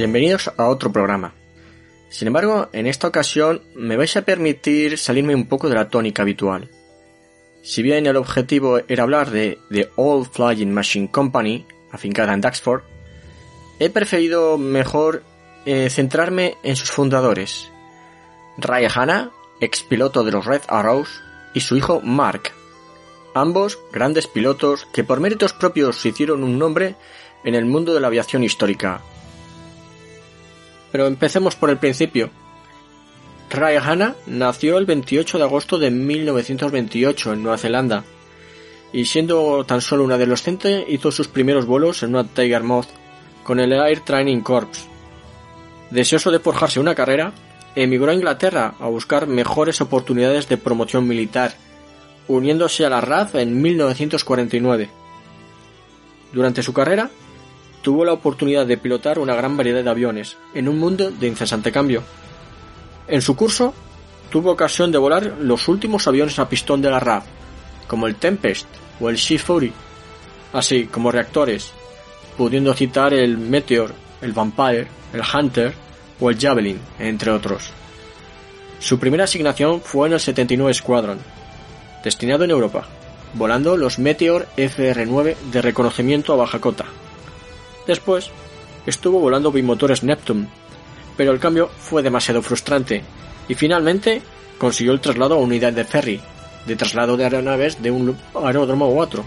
Bienvenidos a otro programa. Sin embargo, en esta ocasión me vais a permitir salirme un poco de la tónica habitual. Si bien el objetivo era hablar de The Old Flying Machine Company, afincada en Daxford, he preferido mejor eh, centrarme en sus fundadores, Ray Hanna, ex piloto de los Red Arrows, y su hijo Mark, ambos grandes pilotos que por méritos propios se hicieron un nombre en el mundo de la aviación histórica, pero empecemos por el principio. Ray Hanna nació el 28 de agosto de 1928 en Nueva Zelanda y siendo tan solo un adolescente hizo sus primeros vuelos en una Tiger Moth con el Air Training Corps. Deseoso de forjarse una carrera, emigró a Inglaterra a buscar mejores oportunidades de promoción militar, uniéndose a la RAF en 1949. Durante su carrera, tuvo la oportunidad de pilotar una gran variedad de aviones, en un mundo de incesante cambio. En su curso, tuvo ocasión de volar los últimos aviones a pistón de la RAF, como el Tempest o el Sea Fury, así como reactores, pudiendo citar el Meteor, el Vampire, el Hunter o el Javelin, entre otros. Su primera asignación fue en el 79 Squadron, destinado en Europa, volando los Meteor FR-9 de reconocimiento a baja cota, Después, estuvo volando bimotores Neptune, pero el cambio fue demasiado frustrante y finalmente consiguió el traslado a unidad de ferry, de traslado de aeronaves de un aeródromo u otro.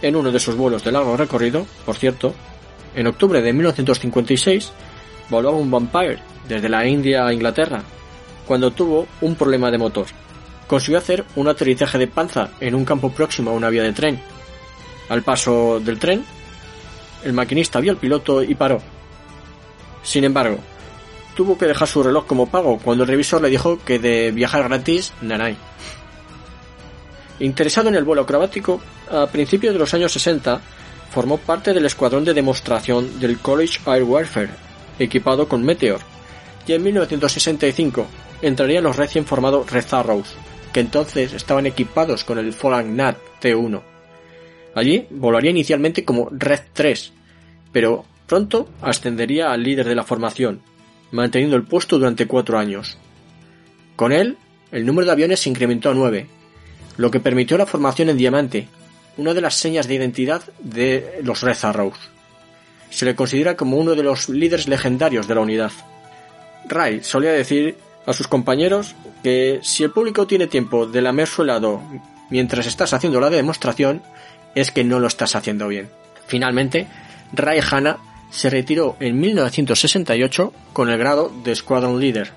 En uno de sus vuelos de largo recorrido, por cierto, en octubre de 1956, voló un Vampire desde la India a Inglaterra, cuando tuvo un problema de motor. Consiguió hacer un aterrizaje de panza en un campo próximo a una vía de tren. Al paso del tren, el maquinista vio al piloto y paró. Sin embargo, tuvo que dejar su reloj como pago cuando el revisor le dijo que de viajar gratis, nanay. Interesado en el vuelo acrobático, a principios de los años 60 formó parte del escuadrón de demostración del College Air Warfare, equipado con Meteor, y en 1965 entraría en los recién formados Red Arrows, que entonces estaban equipados con el Fallen Nat T1. Allí volaría inicialmente como Red 3, pero pronto ascendería al líder de la formación, manteniendo el puesto durante cuatro años. Con él, el número de aviones se incrementó a nueve, lo que permitió la formación en diamante, una de las señas de identidad de los Red Arrows. Se le considera como uno de los líderes legendarios de la unidad. Ray solía decir a sus compañeros que si el público tiene tiempo de lamer su helado mientras estás haciendo la demostración, es que no lo estás haciendo bien. Finalmente, Ray Hanna se retiró en 1968 con el grado de Squadron Leader,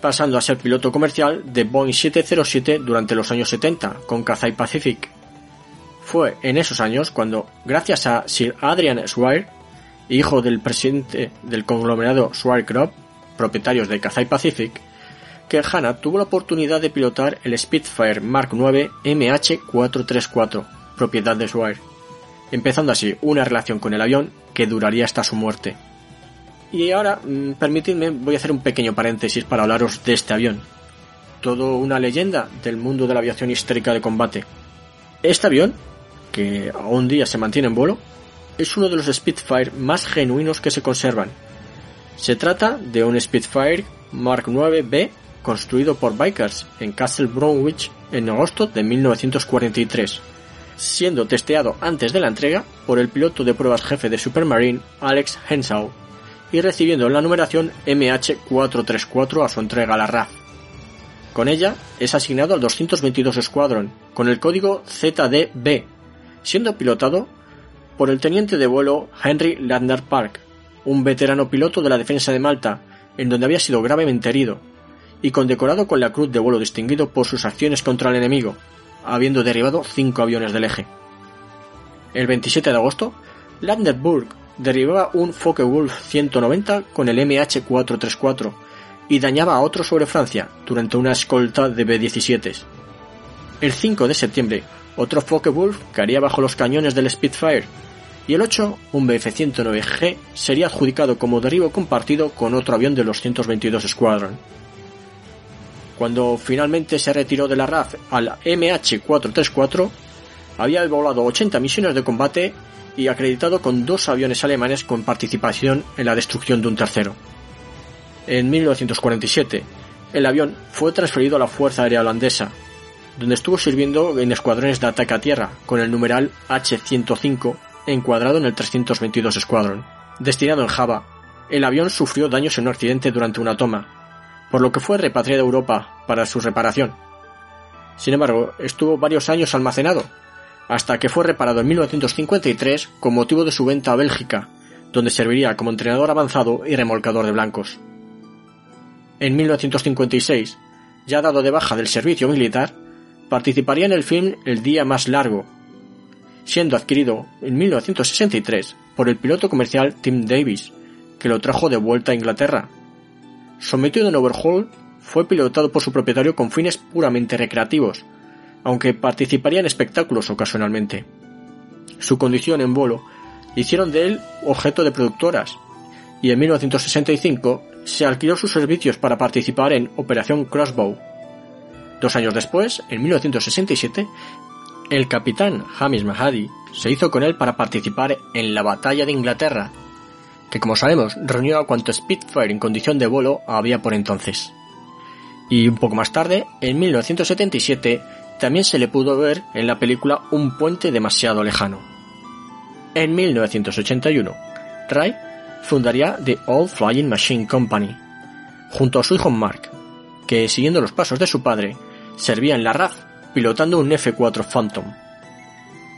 pasando a ser piloto comercial de Boeing 707 durante los años 70 con Cathay Pacific. Fue en esos años cuando, gracias a Sir Adrian Swire, hijo del presidente del conglomerado Swire Crop, propietarios de Cathay Pacific, que Hanna tuvo la oportunidad de pilotar el Spitfire Mark IX MH434 propiedad de Swire, empezando así una relación con el avión que duraría hasta su muerte. Y ahora, mm, permitidme, voy a hacer un pequeño paréntesis para hablaros de este avión. Todo una leyenda del mundo de la aviación histórica de combate. Este avión, que aún día se mantiene en vuelo, es uno de los Spitfire más genuinos que se conservan, Se trata de un Spitfire Mark 9B construido por Bikers en Castle Bromwich en agosto de 1943, siendo testeado antes de la entrega por el piloto de pruebas jefe de Supermarine Alex Henshaw y recibiendo la numeración MH434 a su entrega a la RAF. Con ella es asignado al 222 Squadron con el código ZDB, siendo pilotado por el teniente de vuelo Henry Landner Park, un veterano piloto de la defensa de Malta, en donde había sido gravemente herido, y condecorado con la Cruz de Vuelo distinguido por sus acciones contra el enemigo, habiendo derribado cinco aviones del eje. El 27 de agosto, Landerburg derribaba un Focke-Wulf 190 con el MH434 y dañaba a otro sobre Francia durante una escolta de B-17. El 5 de septiembre, otro Focke-Wulf caería bajo los cañones del Spitfire y el 8, un Bf-109G, sería adjudicado como derribo compartido con otro avión de los 122 Squadron. Cuando finalmente se retiró de la RAF al MH434, había volado 80 misiones de combate y acreditado con dos aviones alemanes con participación en la destrucción de un tercero. En 1947, el avión fue transferido a la Fuerza Aérea Holandesa, donde estuvo sirviendo en escuadrones de ataque a tierra con el numeral H-105 encuadrado en el 322 Squadron. Destinado en Java, el avión sufrió daños en un accidente durante una toma, por lo que fue repatriado a Europa para su reparación. Sin embargo, estuvo varios años almacenado, hasta que fue reparado en 1953 con motivo de su venta a Bélgica, donde serviría como entrenador avanzado y remolcador de blancos. En 1956, ya dado de baja del servicio militar, participaría en el film El Día Más Largo, siendo adquirido en 1963 por el piloto comercial Tim Davis, que lo trajo de vuelta a Inglaterra sometido en overhaul, fue pilotado por su propietario con fines puramente recreativos, aunque participaría en espectáculos ocasionalmente. Su condición en vuelo hicieron de él objeto de productoras, y en 1965 se alquiló sus servicios para participar en Operación Crossbow. Dos años después, en 1967, el capitán Hamish Mahadi se hizo con él para participar en la Batalla de Inglaterra que como sabemos reunió a cuanto Spitfire en condición de vuelo había por entonces. Y un poco más tarde, en 1977, también se le pudo ver en la película Un puente demasiado lejano. En 1981, Ray fundaría The All Flying Machine Company, junto a su hijo Mark, que siguiendo los pasos de su padre, servía en la RAF pilotando un F-4 Phantom.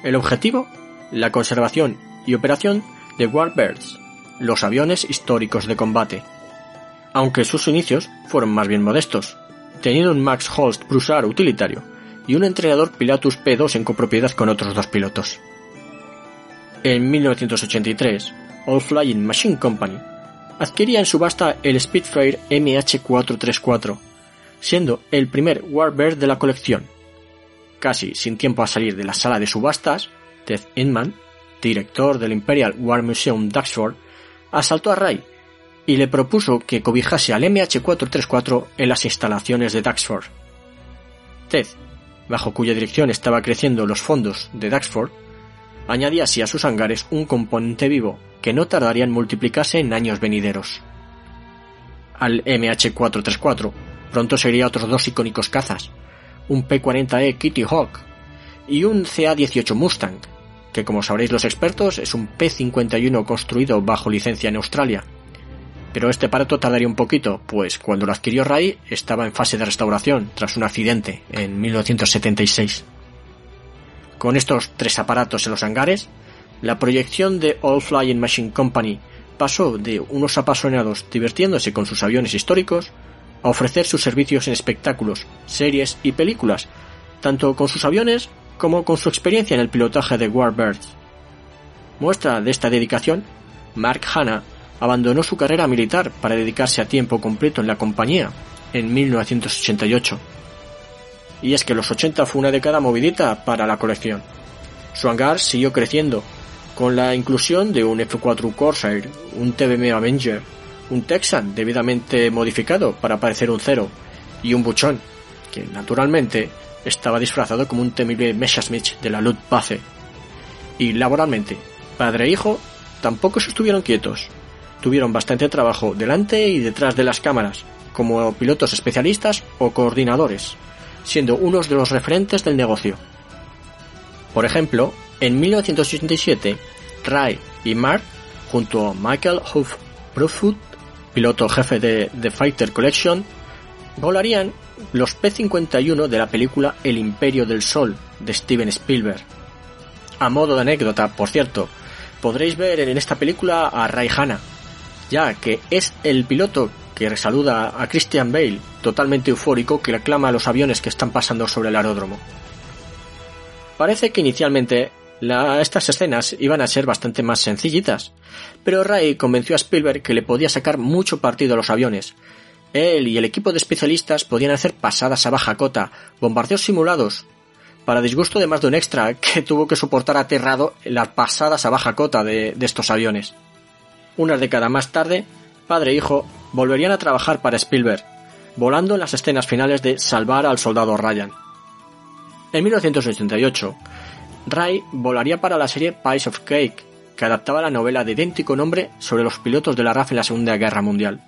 El objetivo, la conservación y operación de Warbirds, los aviones históricos de combate, aunque sus inicios fueron más bien modestos, teniendo un Max Holst Prussar utilitario y un entrenador Pilatus P2 en copropiedad con otros dos pilotos. En 1983, All Flying Machine Company adquiría en subasta el Spitfire MH434, siendo el primer Warbird de la colección. Casi sin tiempo a salir de la sala de subastas, Ted Inman, director del Imperial War Museum Duxford, asaltó a Ray y le propuso que cobijase al MH434 en las instalaciones de Duxford. Ted, bajo cuya dirección estaba creciendo los fondos de Duxford, añadía así a sus hangares un componente vivo que no tardaría en multiplicarse en años venideros. Al MH434 pronto sería otros dos icónicos cazas, un P-40E Kitty Hawk y un CA-18 Mustang, que como sabréis los expertos es un P-51 construido bajo licencia en Australia. Pero este aparato tardaría un poquito, pues cuando lo adquirió Ray estaba en fase de restauración tras un accidente en 1976. Con estos tres aparatos en los hangares, la proyección de All Flying Machine Company pasó de unos apasionados divirtiéndose con sus aviones históricos a ofrecer sus servicios en espectáculos, series y películas, tanto con sus aviones como con su experiencia en el pilotaje de Warbirds. Muestra de esta dedicación, Mark Hanna abandonó su carrera militar para dedicarse a tiempo completo en la compañía en 1988. Y es que los 80 fue una década movidita para la colección. Su hangar siguió creciendo, con la inclusión de un F4 Corsair, un TBM Avenger, un Texan debidamente modificado para parecer un cero, y un buchón, que naturalmente estaba disfrazado como un temible Messerschmitt de la Luftwaffe. Y laboralmente, padre e hijo tampoco se estuvieron quietos, tuvieron bastante trabajo delante y detrás de las cámaras, como pilotos especialistas o coordinadores, siendo unos de los referentes del negocio. Por ejemplo, en 1987, Ray y Mark, junto a Michael Huff Profoot, piloto jefe de The Fighter Collection, volarían los P-51 de la película El Imperio del Sol de Steven Spielberg. A modo de anécdota, por cierto, podréis ver en esta película a Ray Hanna, ya que es el piloto que resaluda a Christian Bale, totalmente eufórico, que reclama a los aviones que están pasando sobre el aeródromo. Parece que inicialmente estas escenas iban a ser bastante más sencillitas, pero Ray convenció a Spielberg que le podía sacar mucho partido a los aviones. Él y el equipo de especialistas podían hacer pasadas a baja cota, bombardeos simulados, para disgusto de más de un extra que tuvo que soportar aterrado las pasadas a baja cota de, estos aviones. Una década más tarde, padre e hijo volverían a trabajar para Spielberg, volando en las escenas finales de Salvar al soldado Ryan. En 1988, Ray volaría para la serie Pies of Cake, que adaptaba la novela de idéntico nombre sobre los pilotos de la RAF en la Segunda Guerra Mundial.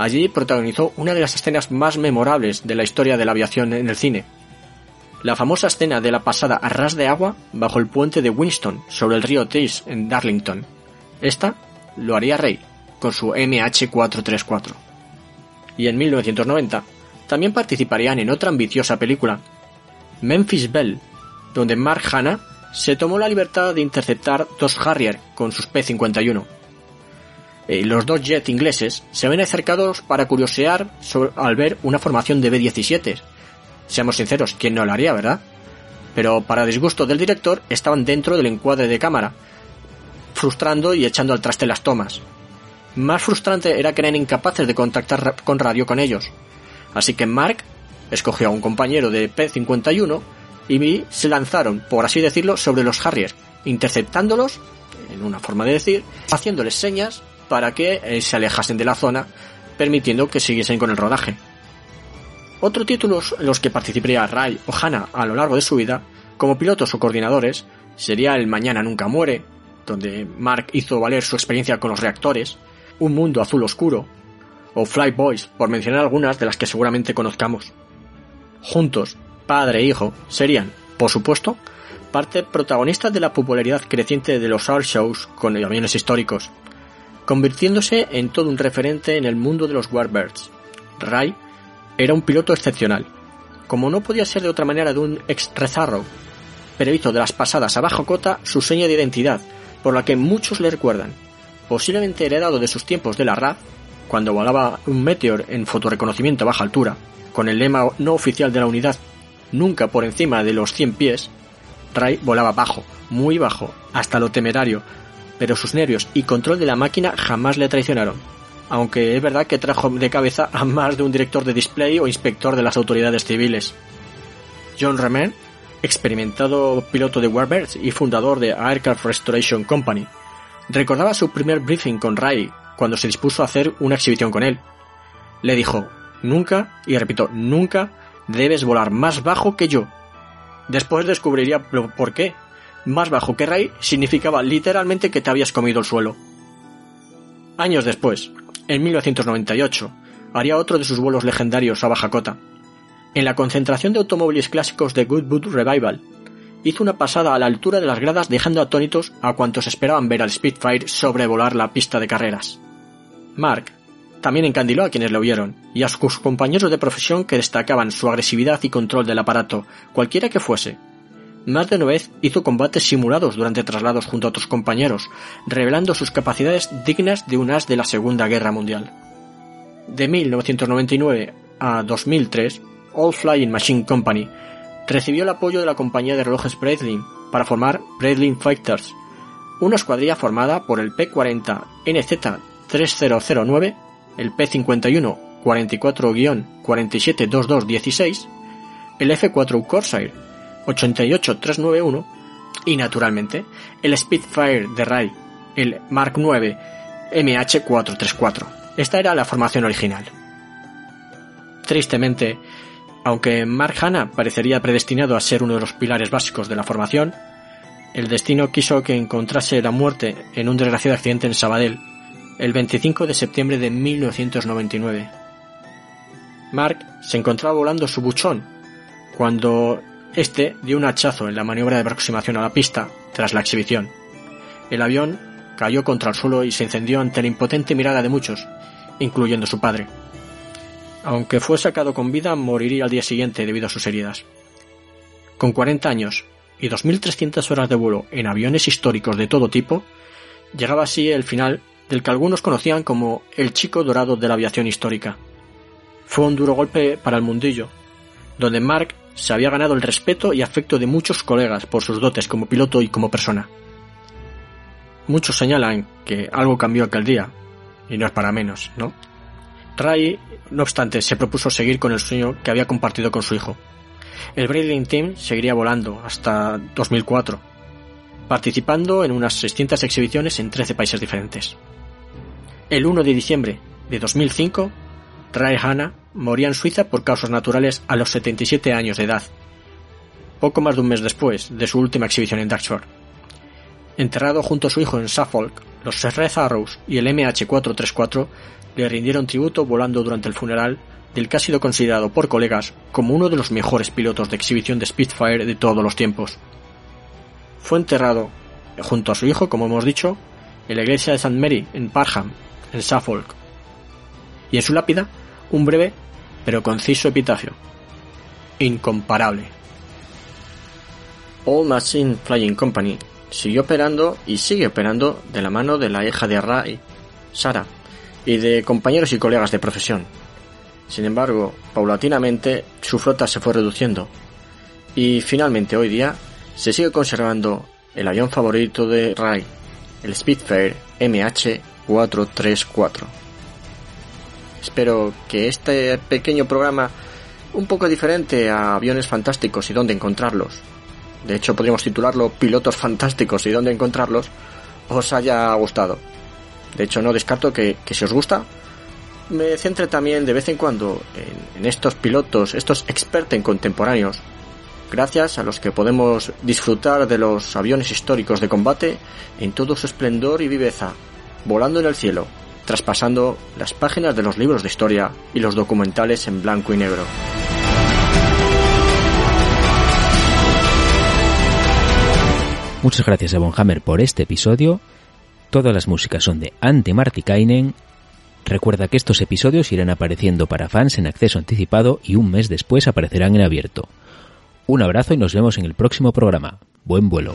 Allí protagonizó una de las escenas más memorables de la historia de la aviación en el cine. La famosa escena de la pasada a ras de agua bajo el puente de Winston sobre el río Tees en Darlington. Esta lo haría Ray con su MH434. Y en 1990 también participarían en otra ambiciosa película, Memphis Belle, donde Mark Hanna se tomó la libertad de interceptar dos Harrier con sus P-51. Eh, los dos jets ingleses se ven acercados para curiosear al ver una formación de B-17. Seamos sinceros, ¿quién no lo haría, verdad? Pero para disgusto del director estaban dentro del encuadre de cámara, frustrando y echando al traste las tomas. Más frustrante era que eran incapaces de contactar con radio con ellos. Así que Mark escogió a un compañero de P-51 y se lanzaron, por así decirlo, sobre los Harrier, interceptándolos, en una forma de decir, haciéndoles señas para que eh, se alejasen de la zona, permitiendo que siguiesen con el rodaje. Otros títulos en los que participaría Ray o Hannah a lo largo de su vida, como pilotos o coordinadores, sería El Mañana Nunca Muere, donde Mark hizo valer su experiencia con los reactores, Un Mundo Azul Oscuro, o Fly Boys, por mencionar algunas de las que seguramente conozcamos. Juntos, padre e hijo, serían, por supuesto, parte protagonista de la popularidad creciente de los art shows con aviones históricos, convirtiéndose en todo un referente en el mundo de los Warbirds. Ray era un piloto excepcional, como no podía ser de otra manera de un ex pero hizo de las pasadas a bajo cota su seña de identidad, por la que muchos le recuerdan, posiblemente heredado de sus tiempos de la RAF, cuando volaba un Meteor en fotoreconocimiento a baja altura, con el lema no oficial de la unidad nunca por encima de los 100 pies, Ray volaba bajo, muy bajo, hasta lo temerario, pero sus nervios y control de la máquina jamás le traicionaron, aunque es verdad que trajo de cabeza a más de un director de display o inspector de las autoridades civiles. John Remen, experimentado piloto de Warbirds y fundador de Aircraft Restoration Company, recordaba su primer briefing con Ray cuando se dispuso a hacer una exhibición con él. Le dijo, nunca, y repito, nunca Debes volar más bajo que yo. Después descubriría por qué. Más bajo que Ray significaba literalmente que te habías comido el suelo. Años después, en 1998, haría otro de sus vuelos legendarios a baja cota. En la concentración de automóviles clásicos de Goodwood Revival, hizo una pasada a la altura de las gradas dejando atónitos a cuantos esperaban ver al Spitfire sobrevolar la pista de carreras. Mark, también encandiló a quienes lo vieron, y a sus compañeros de profesión que destacaban su agresividad y control del aparato, cualquiera que fuese. Más de una vez hizo combates simulados durante traslados junto a otros compañeros, revelando sus capacidades dignas de un as de la Segunda Guerra Mundial. De 1999 a 2003, All Flying Machine Company recibió el apoyo de la compañía de relojes Breitling para formar Breitling Fighters, una escuadrilla formada por el P-40 NZ-3009 el P-51 44-472216, el F-4 Corsair 88391 y naturalmente el Spitfire de Ray, el Mark 9 MH434. Esta era la formación original. Tristemente, aunque Mark Hanna parecería predestinado a ser uno de los pilares básicos de la formación, el destino quiso que encontrase la muerte en un desgraciado accidente en Sabadell el 25 de septiembre de 1999. Mark se encontraba volando su buchón cuando este dio un hachazo en la maniobra de aproximación a la pista tras la exhibición. El avión cayó contra el suelo y se encendió ante la impotente mirada de muchos, incluyendo su padre. Aunque fue sacado con vida, moriría al día siguiente debido a sus heridas. Con 40 años y 2.300 horas de vuelo en aviones históricos de todo tipo, llegaba así el final del que algunos conocían como el chico dorado de la aviación histórica. Fue un duro golpe para el mundillo, donde Mark se había ganado el respeto y afecto de muchos colegas por sus dotes como piloto y como persona. Muchos señalan que algo cambió aquel día, y no es para menos, ¿no? Ray, no obstante, se propuso seguir con el sueño que había compartido con su hijo. El Bradley Team seguiría volando hasta 2004, participando en unas 600 exhibiciones en 13 países diferentes. El 1 de diciembre de 2005, Ray Hanna moría en Suiza por causas naturales a los 77 años de edad, poco más de un mes después de su última exhibición en Darkshore. Enterrado junto a su hijo en Suffolk, los Red Arrows y el MH434 le rindieron tributo volando durante el funeral del que ha sido considerado por colegas como uno de los mejores pilotos de exhibición de Spitfire de todos los tiempos. Fue enterrado, junto a su hijo, como hemos dicho, en la iglesia de St. Mary, en Parham, en Suffolk. Y en su lápida, un breve pero conciso epitafio. Incomparable. All Machine Flying Company siguió operando y sigue operando de la mano de la hija de Ray, Sara, y de compañeros y colegas de profesión. Sin embargo, paulatinamente su flota se fue reduciendo y finalmente hoy día se sigue conservando el avión favorito de Ray, el Spitfire MH434. Espero que este pequeño programa, un poco diferente a aviones fantásticos y dónde encontrarlos, de hecho podríamos titularlo Pilotos fantásticos y dónde encontrarlos, os haya gustado. De hecho no descarto que, si os gusta, me centre también de vez en cuando en, en estos pilotos, estos expertos en contemporáneos, gracias a los que podemos disfrutar de los aviones históricos de combate en todo su esplendor y viveza, volando en el cielo, traspasando las páginas de los libros de historia y los documentales en blanco y negro. Muchas gracias a Bonhammer por este episodio. Todas las músicas son de Ante Martikainen. Recuerda que estos episodios irán apareciendo para fans en acceso anticipado y un mes después aparecerán en abierto. Un abrazo y nos vemos en el próximo programa. Buen vuelo.